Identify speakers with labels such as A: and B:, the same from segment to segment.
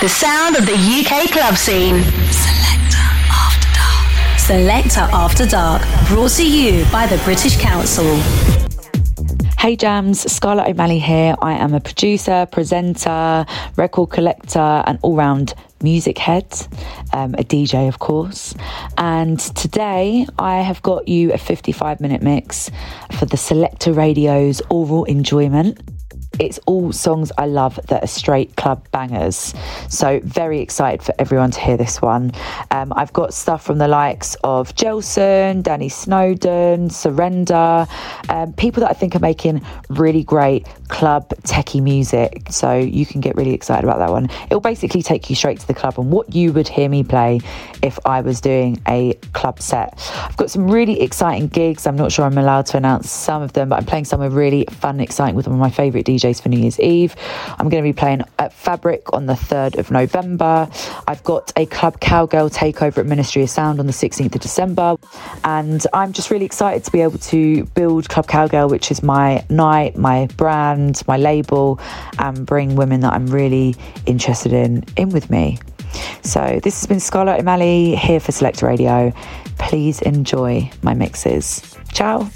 A: The sound of the UK club scene.
B: Selector After Dark.
A: Selector After Dark, brought to you by the British Council.
C: Hey Jams, Scarlett O'Malley here. I am a producer, presenter, record collector, and all round music head, um, a DJ, of course. And today I have got you a 55 minute mix for the Selector Radio's Oral Enjoyment it's all songs I love that are straight club bangers. So, very excited for everyone to hear this one. Um, I've got stuff from the likes of Jelsen, Danny Snowden, Serenda, um, people that I think are making really great club techie music. So, you can get really excited about that one. It'll basically take you straight to the club and what you would hear me play if I was doing a club set. I've got some really exciting gigs. I'm not sure I'm allowed to announce some of them, but I'm playing somewhere really fun and exciting with one of my favourite DJs DJs for New Year's Eve. I'm going to be playing at Fabric on the 3rd of November. I've got a Club Cowgirl takeover at Ministry of Sound on the 16th of December. And I'm just really excited to be able to build Club Cowgirl, which is my night, my brand, my label, and bring women that I'm really interested in in with me. So this has been Scarlett O'Malley here for Select Radio. Please enjoy my mixes. Ciao.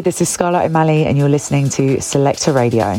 D: This is Scarlett O'Malley, and you're listening to Selector Radio.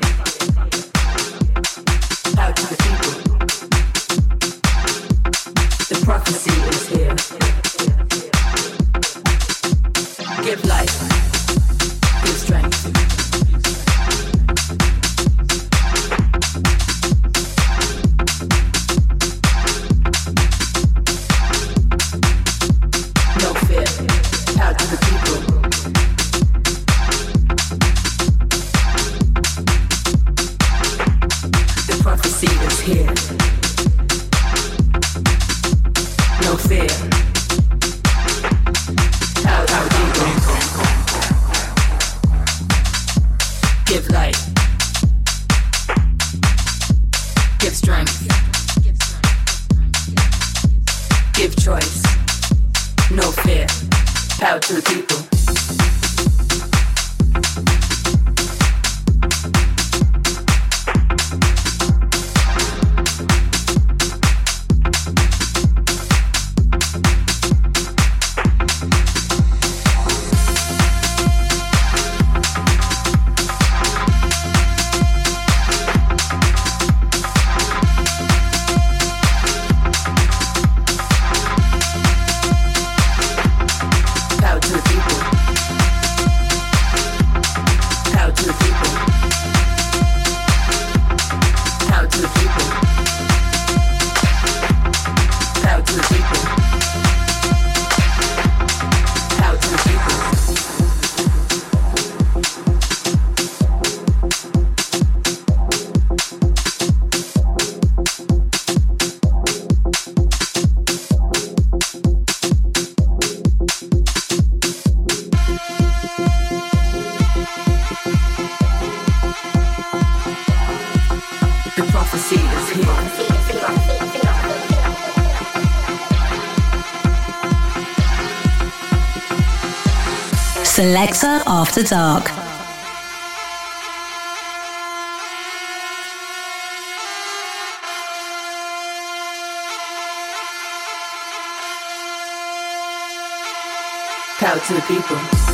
A: Selector After Dark.
D: Power to the people.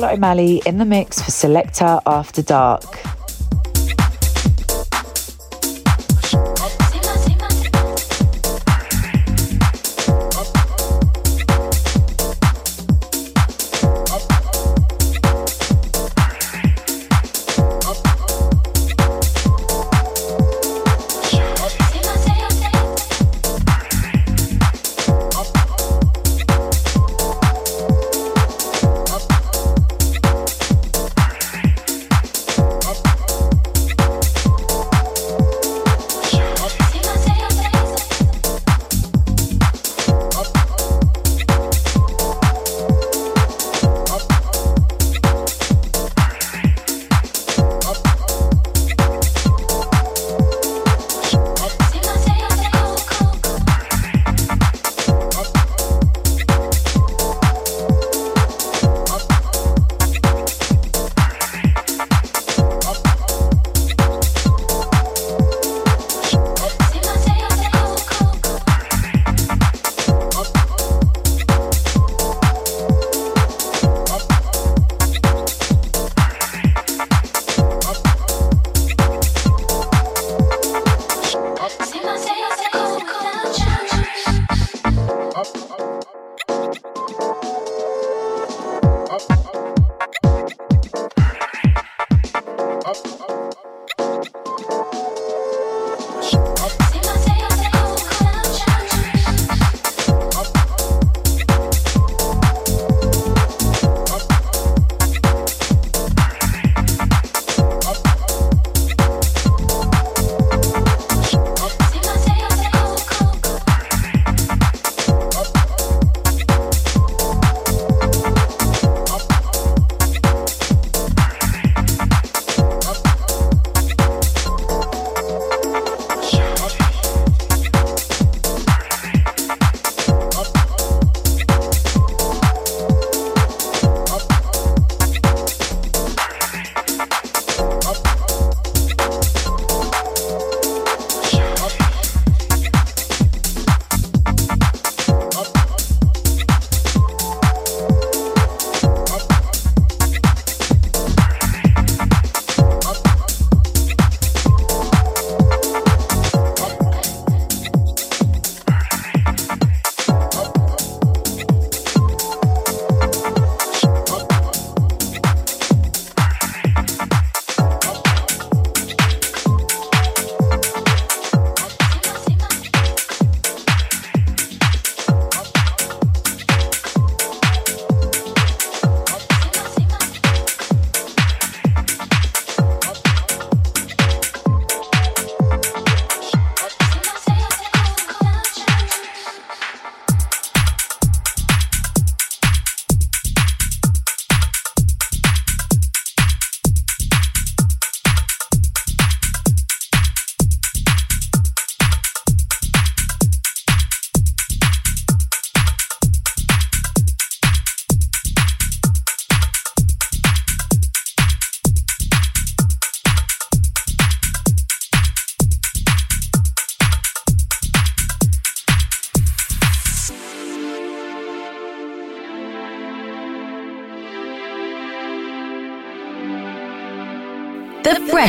E: Scarlett O'Malley in the mix for Selector After Dark.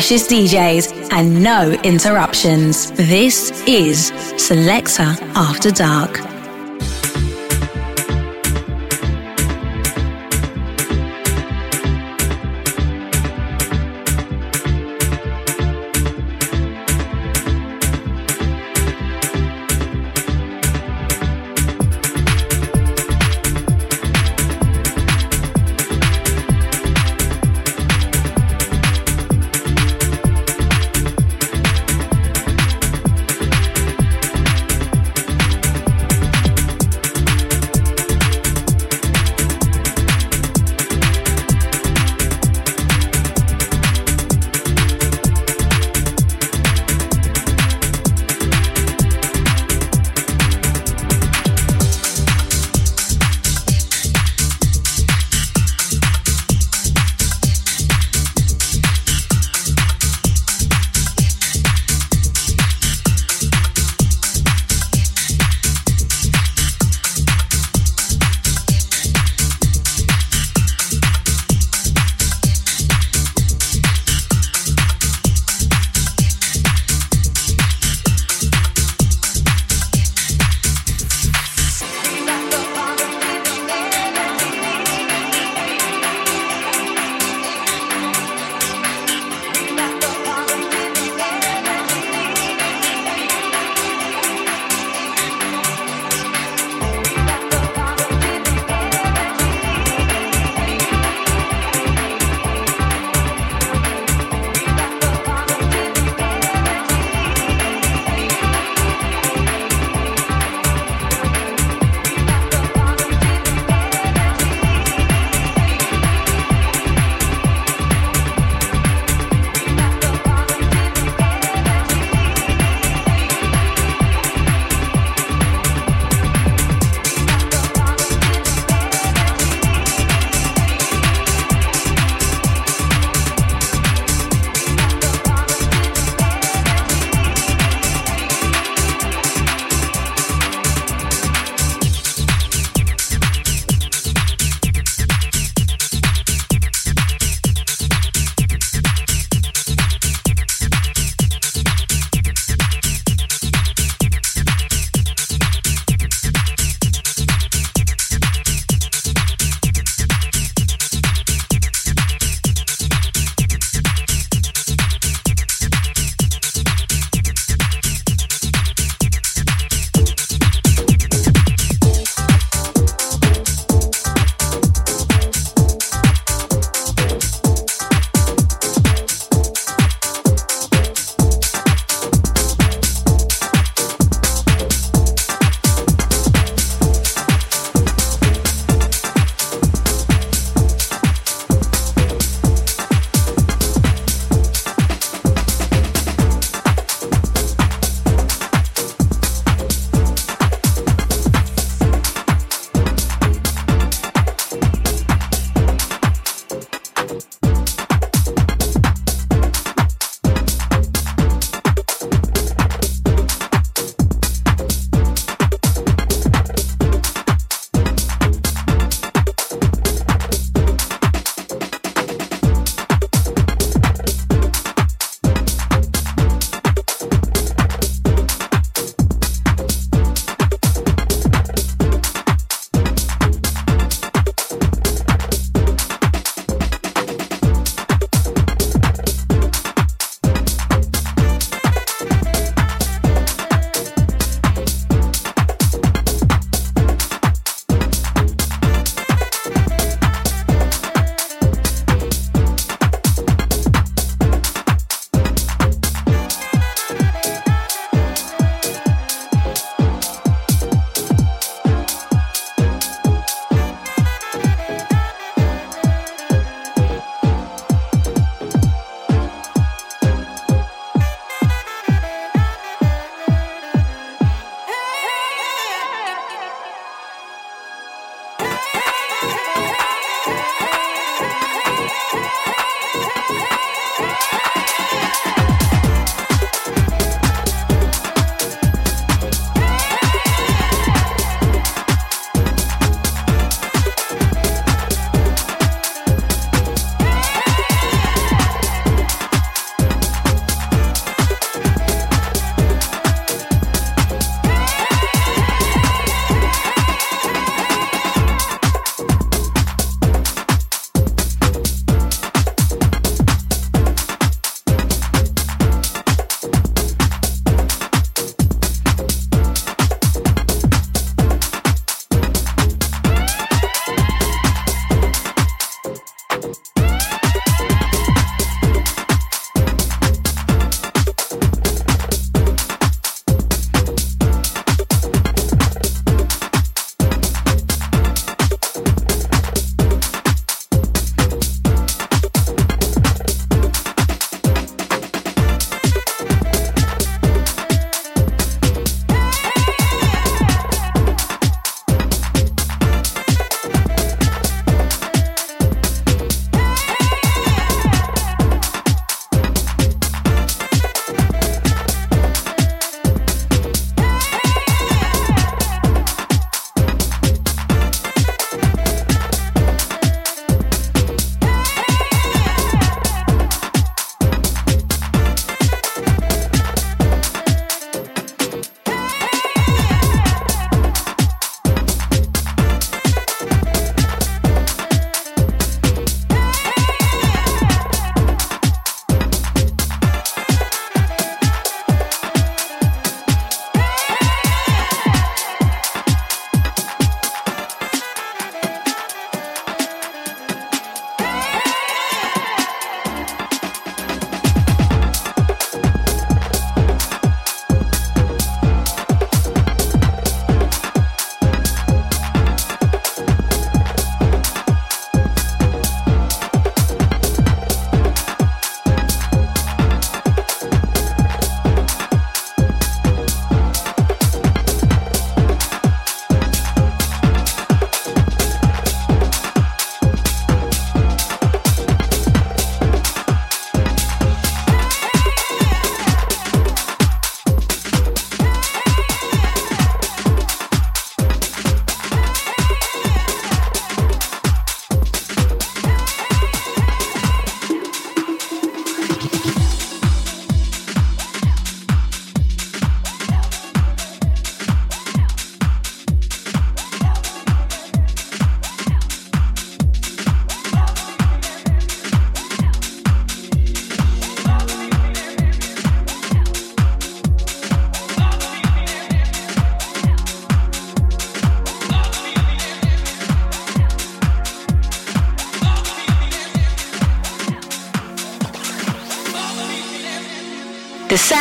A: Freshest DJs and no interruptions. This is Selector After Dark.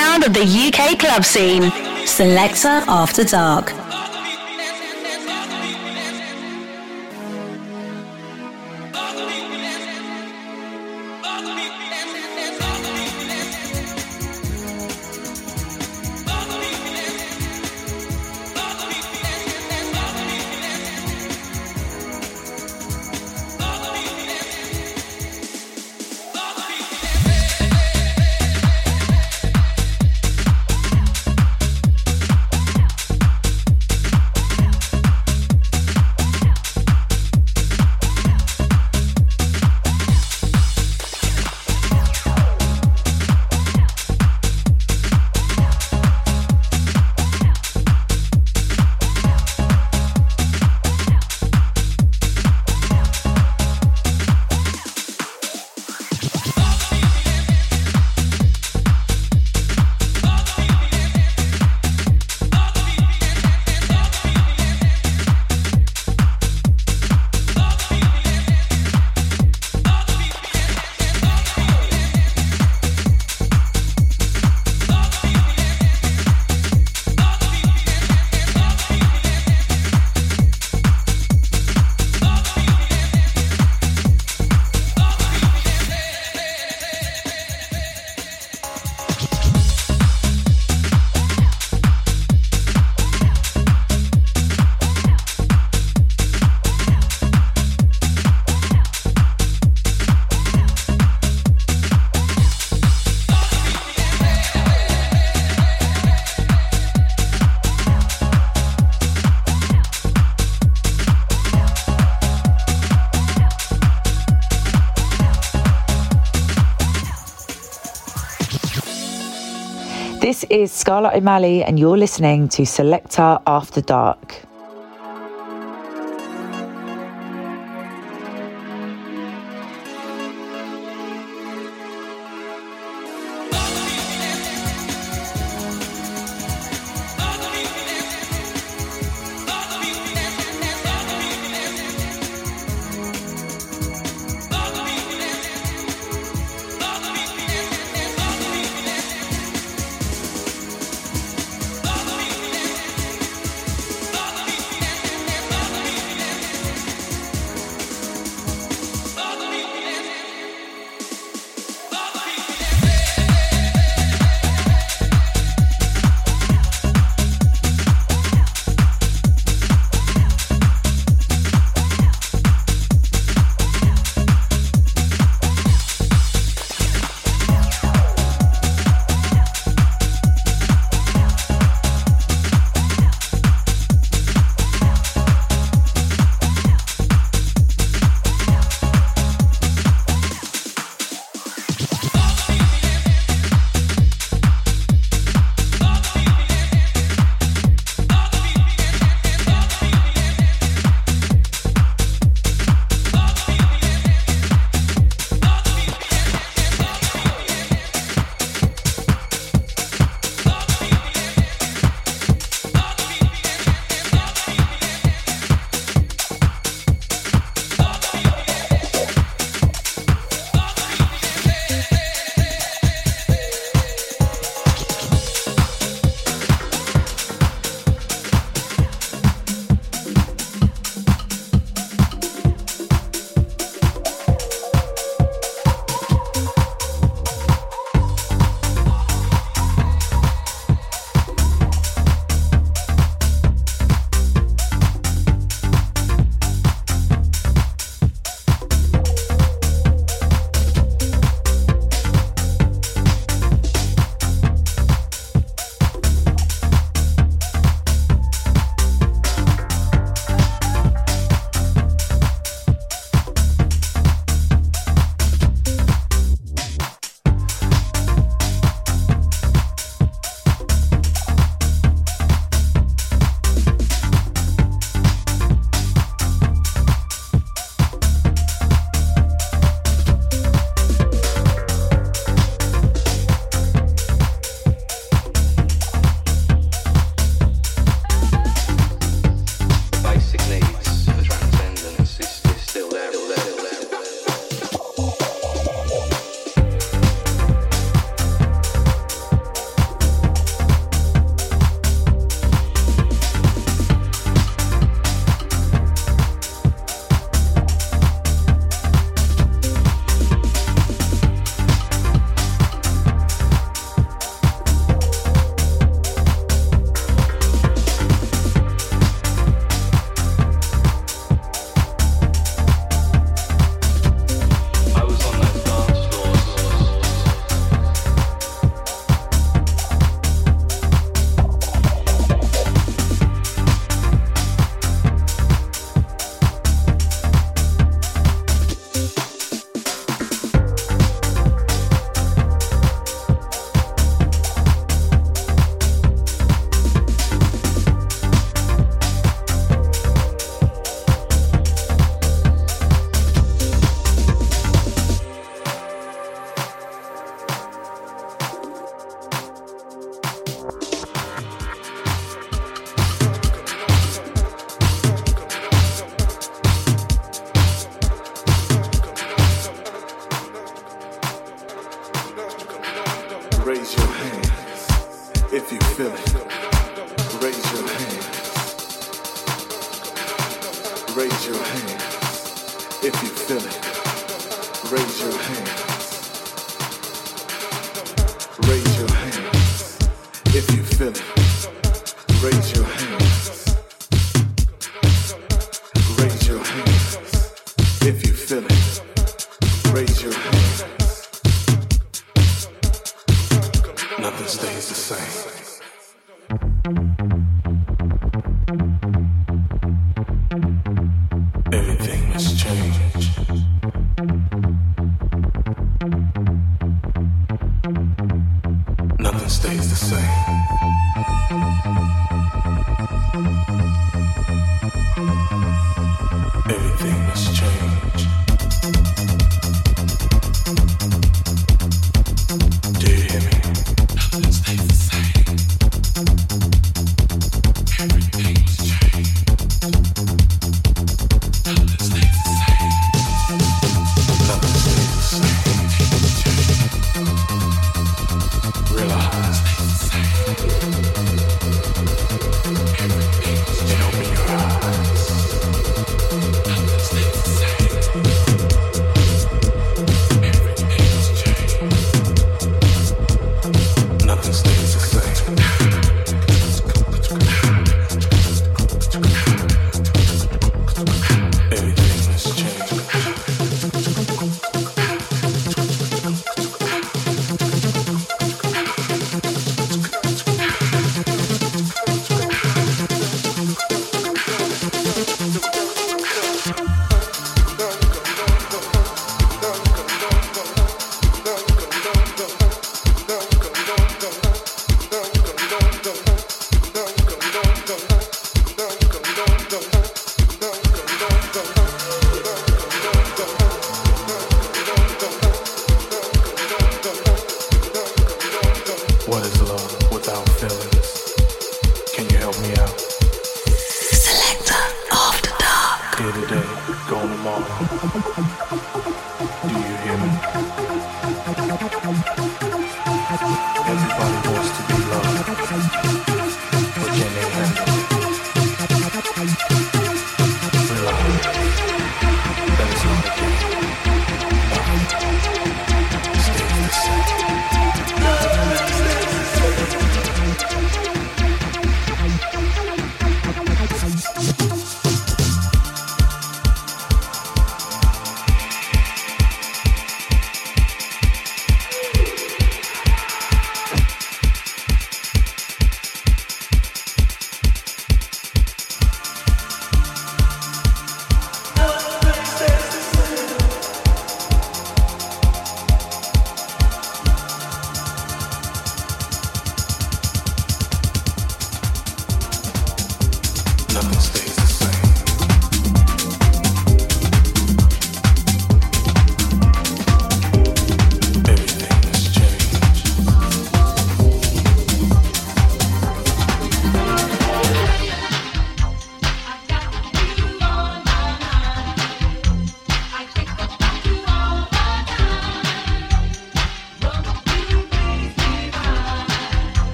A: Sound of the UK club scene. Selector After Dark.
C: This is Scarlett O'Malley, and you're listening to Selector After Dark.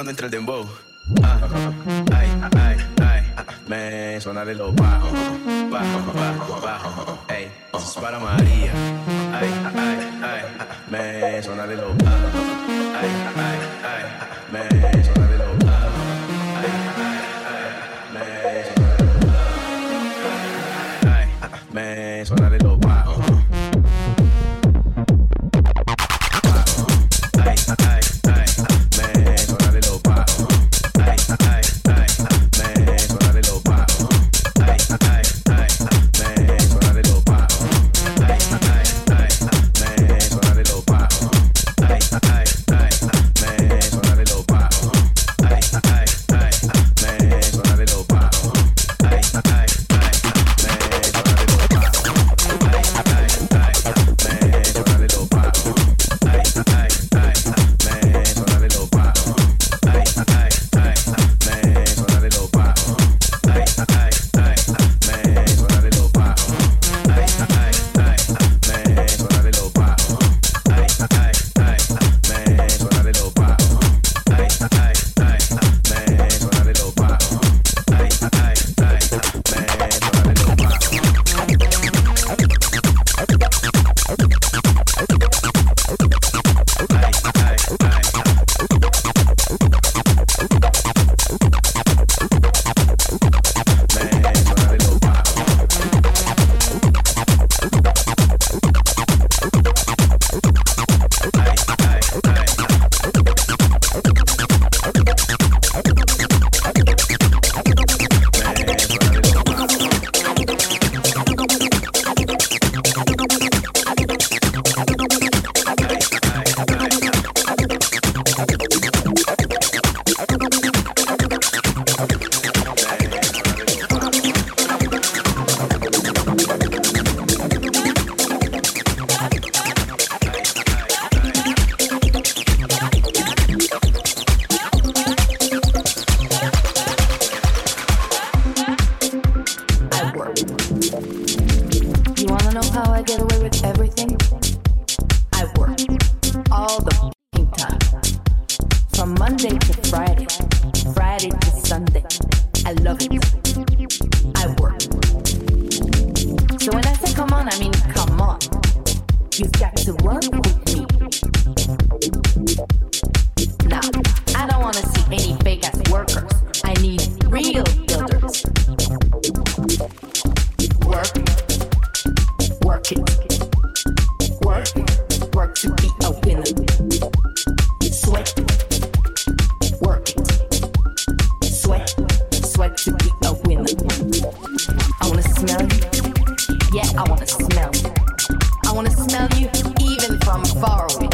F: cuando entra el dembow. Ah, ay, ay, ay, me suena de lo bajo, bajo, bajo, bajo. Ey, es para María. Ay, ay, ay, me suena de lo bajo. Ay, ay, ay, me suena de lo bajo.
D: I'm far away.